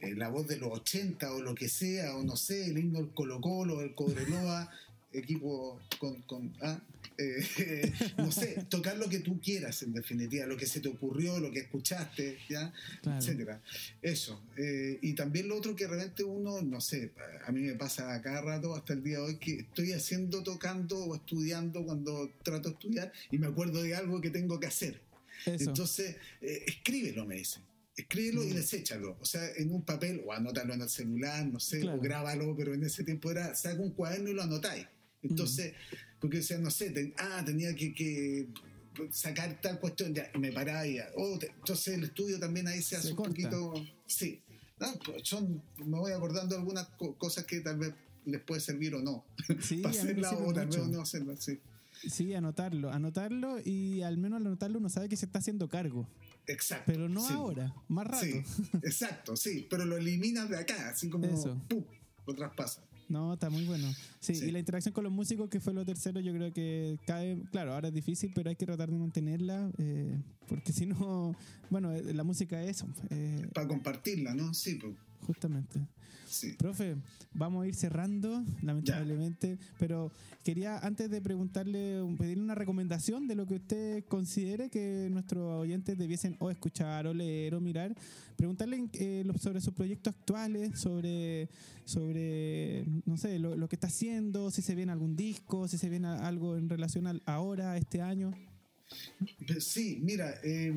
eh, la voz de los 80 o lo que sea, o no sé, el himno del Colo Colo, el Cobreloa, equipo con, con ah, eh, [laughs] no sé, tocar lo que tú quieras en definitiva, lo que se te ocurrió, lo que escuchaste, ¿ya? Claro. etcétera. Eso. Eh, y también lo otro que realmente uno, no sé, a mí me pasa a cada rato hasta el día de hoy que estoy haciendo, tocando o estudiando cuando trato de estudiar y me acuerdo de algo que tengo que hacer. Eso. Entonces, eh, escríbelo, me dicen. Escríbelo y Mm. deséchalo. O sea, en un papel o anótalo en el celular, no sé, Claro. o grábalo, pero en ese tiempo era, saca un cuaderno y lo anotáis. Entonces, porque o sea, no sé, ten- ah, tenía que, que sacar tal cuestión, ya, y me paraba y ya. Oh, te- entonces el estudio también ahí se hace Se un corta. poquito. Sí. No, pues son, me voy acordando de algunas co- cosas que tal vez les puede servir o no. Sí, [laughs] para hacerla o tal vez no hacerla, sí. Sí, anotarlo, anotarlo y al menos al anotarlo uno sabe que se está haciendo cargo. Exacto. Pero no sí. ahora, más rato. Sí, [laughs] exacto, sí, pero lo eliminas de acá, así como Eso. ¡pum! lo traspasas. No, está muy bueno. Sí, Sí. y la interacción con los músicos, que fue lo tercero, yo creo que cae, claro, ahora es difícil, pero hay que tratar de mantenerla, eh, porque si no, bueno, eh, la música es eh, Para compartirla, ¿no? Sí, pues. Justamente. Sí. Profe, vamos a ir cerrando, lamentablemente, pero quería antes de preguntarle, pedirle una recomendación de lo que usted considere que nuestros oyentes debiesen o escuchar o leer o mirar, preguntarle eh, sobre sus proyectos actuales, sobre, sobre no sé, lo, lo que está haciendo, si se viene algún disco, si se viene algo en relación al ahora, este año. Sí, mira, eh,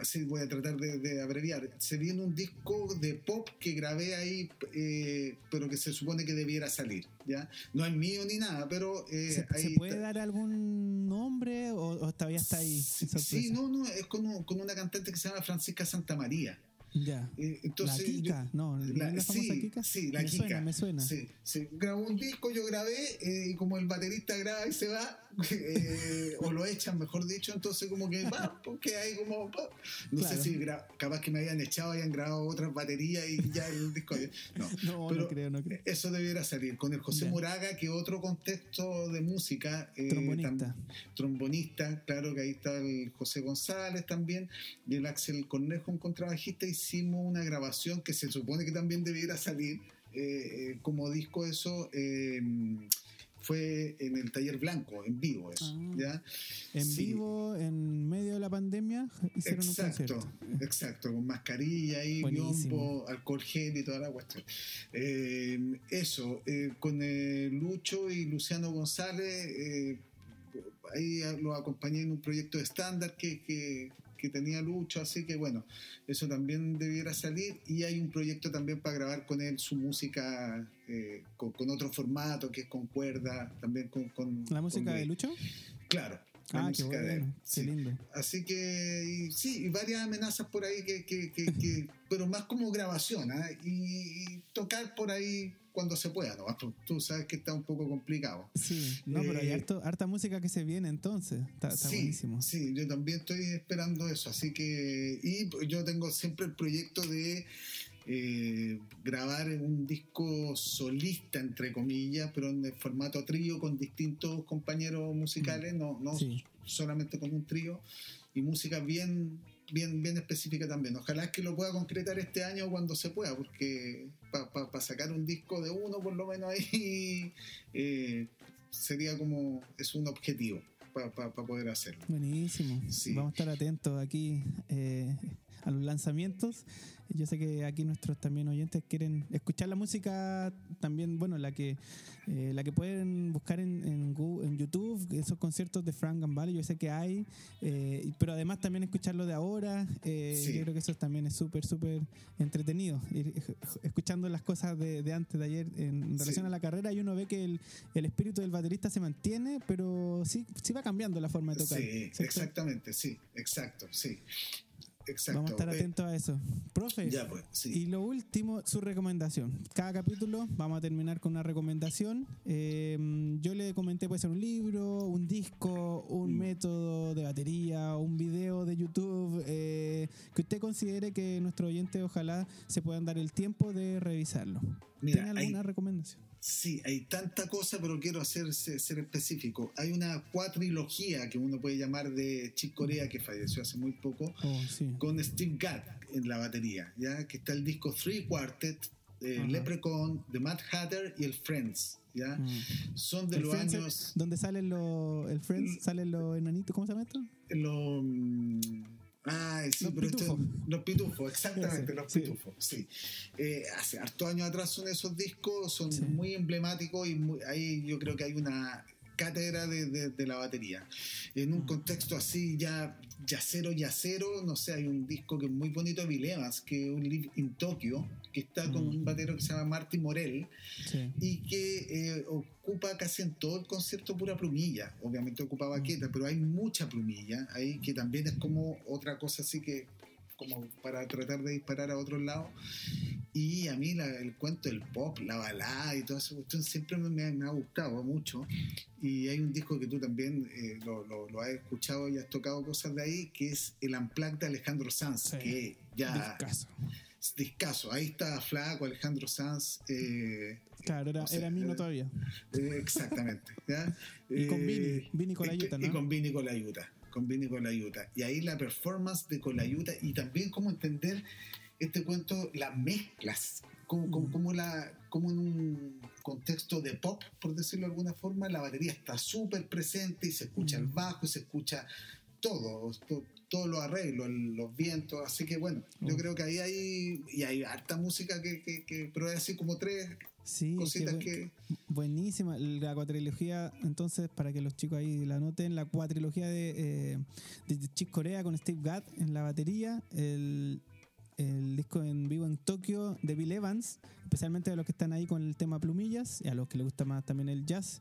así voy a tratar de, de abreviar. Se viene un disco de pop que grabé ahí, eh, pero que se supone que debiera salir, ¿ya? No es mío ni nada, pero eh, ¿Se, ahí se puede dar algún nombre o, o todavía está ahí? Sí, sí, no, no, es con, un- con una cantante que se llama Francisca Santamaría. Ya. Eh, entonces, la Kika, no, ¿no La- es la famosa sí, Kika? sí, la me Kika. Suena, me suena. Sí, sí. Grabó un disco, yo grabé, eh, y como el baterista graba y se va, [laughs] eh, o lo echan, mejor dicho, entonces como que va, [laughs] porque hay como. pa. No Claro. sé si capaz que me hayan echado, hayan grabado otras baterías y ya el disco. [laughs] No, No, pero no creo, no creo. eso debiera salir. Con el José Ya. Moraga, que otro contexto de música. eh, Trombonista. tam- trombonista, claro que ahí está el José González también, y el Axel Cornejo, un contrabajista, hicimos una grabación que se supone que también debiera salir eh, eh, como disco eso. eh, fue en el taller blanco, en vivo eso, Ah. ¿ya? En Sí. vivo, en medio de la pandemia, hicieron un Exacto, concierto. exacto, con mascarilla y Buenísimo. biombo, alcohol gel y toda la cuestión. Eh, eso, eh, con eh, Lucho y Luciano González, eh, ahí lo acompañé en un proyecto de estándar que, que, que tenía Lucho, así que bueno, eso también debiera salir. Y hay un proyecto también para grabar con él su música eh, con, con otro formato, que es con cuerda, también con... con ¿La música con- de Lucho? Claro. La Ah, qué de bueno, qué sí. lindo. Así que y sí, y varias amenazas por ahí que, que, que, que- [laughs] pero más como grabación, ¿ah? y, y tocar por ahí cuando se pueda, ¿no? Tú- Tú sabes que está un poco complicado. Sí, no, pero hay Eh, harto, harta música que se viene entonces. Está, está sí, buenísimo. sí, yo también estoy esperando eso, así que y yo tengo siempre el proyecto de eh, grabar un disco solista entre comillas, pero en el formato trío con distintos compañeros musicales, no, no Sí. solamente con un trío y música bien bien bien específica también. Ojalá es que lo pueda concretar este año cuando se pueda, porque para sacar un disco de uno por lo menos [laughs] ahí eh, sería como es un objetivo para poder hacerlo. Buenísimo. Sí. Vamos a estar atentos aquí eh, a los lanzamientos. Yo sé que aquí nuestros también oyentes quieren escuchar la música también, bueno, la que eh, la que pueden buscar en, en, Gu- en YouTube, esos conciertos de Frank Gambale, yo sé que hay, eh, pero además también escucharlo de ahora, eh, Sí. yo creo que eso también es súper, súper entretenido, ir escuchando las cosas de, de antes, de ayer, en relación Sí. a la carrera, y uno ve que el, el espíritu del baterista se mantiene, pero sí, sí va cambiando la forma de tocar. Sí, ¿cierto? exactamente, sí, exacto, sí. Exacto. Vamos a estar atentos a eso. Profe, Ya, pues, sí. y lo último, su recomendación. Cada capítulo vamos a terminar con una recomendación. Eh, yo le comenté, puede ser un libro, un disco, un Mm. método de batería, un video de YouTube, eh, que usted considere que nuestros oyentes ojalá se puedan dar el tiempo de revisarlo. Mira, ¿Tiene hay- alguna recomendación? Sí, hay tanta cosa, pero quiero hacer, ser, específico. Hay una cuatrilogía que uno puede llamar de Chick Corea, que falleció hace muy poco, Oh, sí. con Steve Gadd en la batería, ¿ya? Que está el disco Three Quartet, eh. Leprechaun, The Mad Hatter y el Friends, ¿ya? Mm. Son de El los Friends, años... donde salen los, el Friends, salen los enanitos, ¿cómo se llama esto? Los... Ay, sí, Los pero esto- pitufos. los pitufos, exactamente, los sí. pitufos, sí. Eh, hace hartos años atrás son esos discos, son Sí. muy emblemáticos y muy- ahí yo creo que hay una cátedra de, de- de la batería. En un Mm. contexto así ya yacero, yacero, no sé, hay un disco que es muy bonito de Bill Evans, que es un Live in Tokyo, que está con Mm. un batero que se llama Marty Morell, Sí. y que eh, ocupa casi en todo el concierto pura plumilla. Obviamente ocupa baqueta, pero hay mucha plumilla ahí que también es como otra cosa así que como para tratar de disparar a otros lados. Y a mí la- el cuento del pop, la balada y toda esa cuestión siempre me, me ha- me ha gustado mucho. Y hay un disco que tú también eh, lo, lo- lo has escuchado y has tocado cosas de ahí, que es el Unplugged de Alejandro Sanz, Sí. que ya Discazo. es discaso. Ahí está Flaco, Alejandro Sanz. eh, Claro, era, O sea, era Mino todavía. eh, exactamente. ¿ya? Y con Eh, Vini, Vini Colaiuta, y- ¿no? Y con Vini Colaiuta. Con Vini Colaiuta. Y ahí la performance de Colaiuta y también cómo entender este cuento, las mezclas, como, como, Mm. como la, como en un contexto de pop, por decirlo de alguna forma, la batería está súper presente y se escucha el Mm. bajo y se escucha todo, to- todos los arreglos, los vientos, así que bueno, yo Mm. creo que ahí hay, y hay harta música que, que, que- pero es así como tres Sí, cositas que... Buenísima, la cuatrilogía, entonces, para que los chicos ahí la noten, la cuatrilogía de, eh, de Chick Corea con Steve Gadd en la batería, el, el disco en vivo en Tokio de Bill Evans, especialmente a los que están ahí con el tema plumillas y a los que les gusta más también el jazz,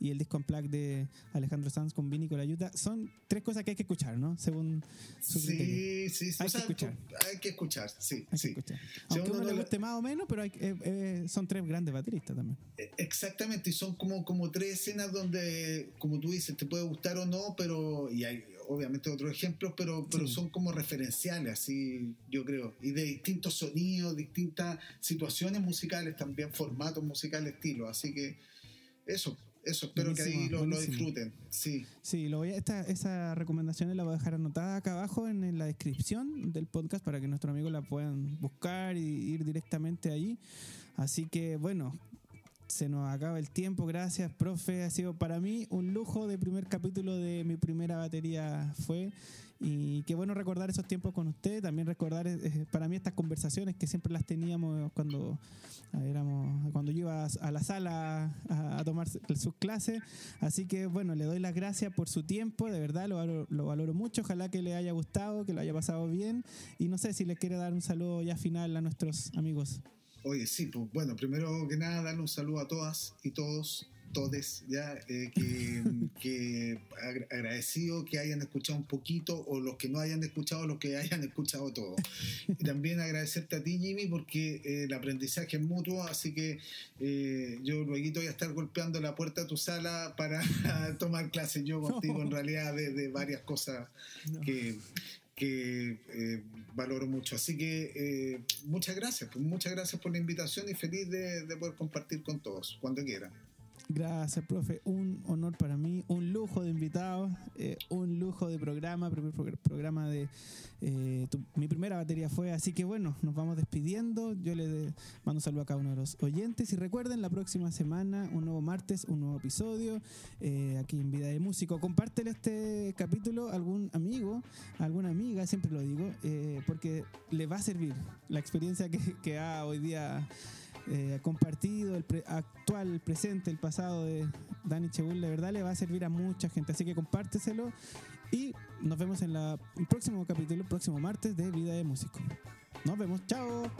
y el disco en plaque de Alejandro Sanz con Vini Colaiuta, son tres cosas que hay que escuchar, ¿no? Según su criterio. Sí, sí, Hay o que sea, escuchar. Hay que escuchar, sí, Hay que sí. escuchar. Si Aunque uno uno no le guste más o menos, pero hay- eh, eh, son tres grandes bateristas también. Eh, Exactamente, y son como, como tres escenas donde, como tú dices, te puede gustar o no, pero, y hay obviamente otros ejemplos, pero, pero Sí. son como referenciales, así yo creo, y de distintos sonidos, distintas situaciones musicales, también formatos musicales, estilos, así que eso, eso, espero que ahí Buenísimo, lo, lo buenísimo. disfruten, sí. Sí, lo voy a, esta, esa recomendaciones la voy a dejar anotada acá abajo en, en la descripción del podcast para que nuestros amigos la puedan buscar y ir directamente ahí. Así que bueno, se nos acaba el tiempo. Gracias, profe. Ha sido para mí un lujo de primer capítulo de mi primera batería fue. Y qué bueno recordar esos tiempos con usted. También recordar eh, para mí estas conversaciones que siempre las teníamos cuando eh, éramos cuando yo iba a la sala a, a tomar sus clases. Así que bueno, le doy las gracias por su tiempo. De verdad lo valoro, lo valoro mucho. Ojalá que le haya gustado, que lo haya pasado bien. Y no sé si le quiere dar un saludo ya final a nuestros amigos. Oye, sí, pues bueno, primero que nada, darle un saludo a todas y todos, todes, ya, eh, que, [laughs] que agra- agradecido que hayan escuchado un poquito, o los que no hayan escuchado, los que hayan escuchado todo. Y también agradecerte a ti, Jimmy, porque eh, el aprendizaje es mutuo, así que eh, yo luego voy a estar golpeando la puerta de tu sala para [laughs] tomar clases yo contigo, en realidad, de, de varias cosas que, que eh, valoro mucho. Así que eh, muchas gracias, pues, muchas gracias por la invitación y feliz de, de poder compartir con todos, cuando quieran. Gracias, profe. Un honor para mí, un lujo de invitados, eh, un lujo de programa, primer progr- programa de eh, mi primera batería fue. Así que bueno, nos vamos despidiendo. Yo le mando un saludo a cada uno de los oyentes y recuerden la próxima semana, un nuevo martes, un nuevo episodio eh, aquí en Vida de Músico. Compártele este capítulo a algún amigo, a alguna amiga, siempre lo digo, eh, porque le va a servir la experiencia que ha hoy día eh, compartido, el actual, el presente, el pasado de Dani Chebul, de verdad le va a servir a mucha gente. Así que compárteselo y nos vemos en el próximo capítulo, el próximo martes de Vida de Músico. Nos vemos, chao.